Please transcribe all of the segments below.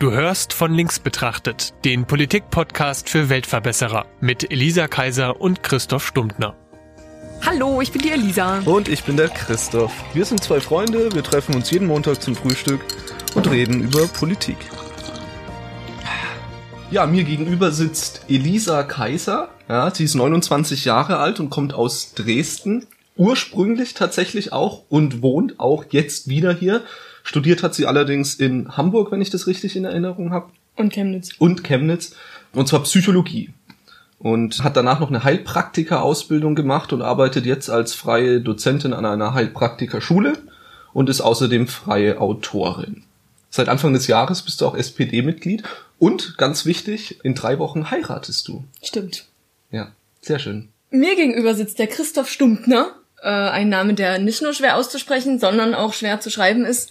Du hörst von links betrachtet, den Politik-Podcast für Weltverbesserer mit Elisa Kaiser und Christoph Stumptner. Hallo, ich bin die Elisa. Und ich bin der Christoph. Wir sind zwei Freunde, wir treffen uns jeden Montag zum Frühstück und reden über Politik. Ja, mir gegenüber sitzt Elisa Kaiser. Ja, sie ist 29 Jahre alt und kommt aus Dresden. Ursprünglich tatsächlich auch und wohnt auch jetzt wieder hier. Studiert hat sie allerdings in Hamburg, wenn ich das richtig in Erinnerung habe. Und Chemnitz. Und Chemnitz. Und zwar Psychologie. Und hat danach noch eine Heilpraktika-Ausbildung gemacht und arbeitet jetzt als freie Dozentin an einer Heilpraktikerschule und ist außerdem freie Autorin. Seit Anfang des Jahres bist du auch SPD-Mitglied und ganz wichtig, in drei Wochen heiratest du. Stimmt. Ja, sehr schön. Mir gegenüber sitzt der Christoph Stumptner, äh, ein Name, der nicht nur schwer auszusprechen, sondern auch schwer zu schreiben ist.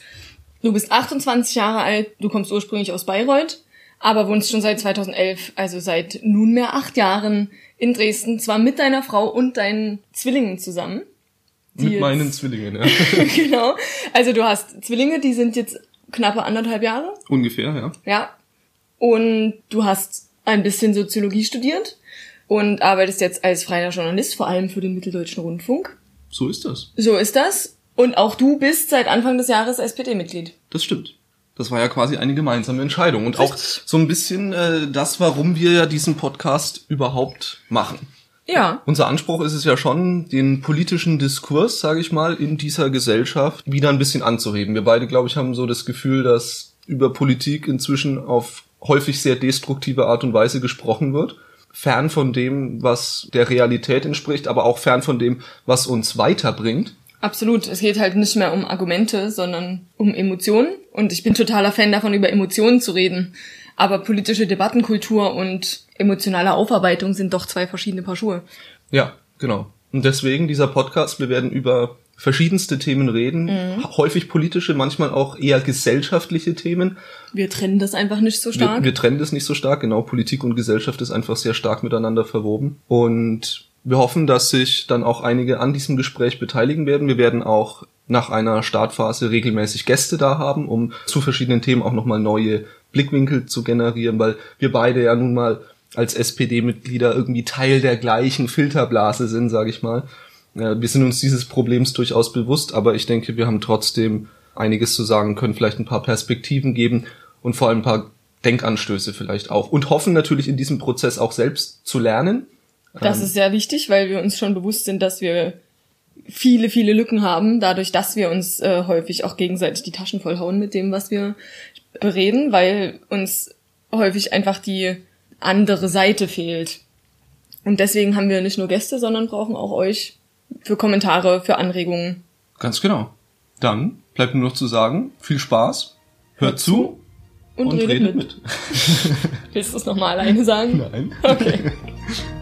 Du bist 28 Jahre alt, du kommst ursprünglich aus Bayreuth, aber wohnst schon seit 2011, also seit nunmehr acht Jahren in Dresden, zwar mit deiner Frau und deinen Zwillingen zusammen. Mit meinen Zwillingen, ja. genau. Also du hast Zwillinge, die sind jetzt knappe anderthalb Jahre. Ungefähr, ja. Ja. Und du hast ein bisschen Soziologie studiert und arbeitest jetzt als freier Journalist, vor allem für den Mitteldeutschen Rundfunk. So ist das. So ist das. Und auch du bist seit Anfang des Jahres SPD-Mitglied. Das stimmt. Das war ja quasi eine gemeinsame Entscheidung und auch so ein bisschen äh, das, warum wir ja diesen Podcast überhaupt machen. Ja. Unser Anspruch ist es ja schon, den politischen Diskurs, sage ich mal, in dieser Gesellschaft wieder ein bisschen anzuheben. Wir beide, glaube ich, haben so das Gefühl, dass über Politik inzwischen auf häufig sehr destruktive Art und Weise gesprochen wird. Fern von dem, was der Realität entspricht, aber auch fern von dem, was uns weiterbringt. Absolut. Es geht halt nicht mehr um Argumente, sondern um Emotionen. Und ich bin totaler Fan davon, über Emotionen zu reden. Aber politische Debattenkultur und emotionale Aufarbeitung sind doch zwei verschiedene Paar Schuhe. Ja, genau. Und deswegen dieser Podcast, wir werden über verschiedenste Themen reden, mhm. häufig politische, manchmal auch eher gesellschaftliche Themen. Wir trennen das einfach nicht so stark. Wir, wir trennen das nicht so stark, genau. Politik und Gesellschaft ist einfach sehr stark miteinander verwoben. Und wir hoffen, dass sich dann auch einige an diesem Gespräch beteiligen werden. Wir werden auch nach einer Startphase regelmäßig Gäste da haben, um zu verschiedenen Themen auch nochmal neue Blickwinkel zu generieren, weil wir beide ja nun mal als SPD-Mitglieder irgendwie Teil der gleichen Filterblase sind, sage ich mal. Wir sind uns dieses Problems durchaus bewusst, aber ich denke, wir haben trotzdem einiges zu sagen, können vielleicht ein paar Perspektiven geben und vor allem ein paar Denkanstöße vielleicht auch und hoffen natürlich in diesem Prozess auch selbst zu lernen. Das ähm, ist sehr wichtig, weil wir uns schon bewusst sind, dass wir viele, viele Lücken haben, dadurch, dass wir uns äh, häufig auch gegenseitig die Taschen vollhauen mit dem, was wir bereden, weil uns häufig einfach die andere Seite fehlt. Und deswegen haben wir nicht nur Gäste, sondern brauchen auch euch für Kommentare, für Anregungen. Ganz genau. Dann bleibt nur noch zu sagen, viel Spaß, hört, hört zu und, und redet, redet mit. mit. Willst du es nochmal alleine sagen? Nein. Okay.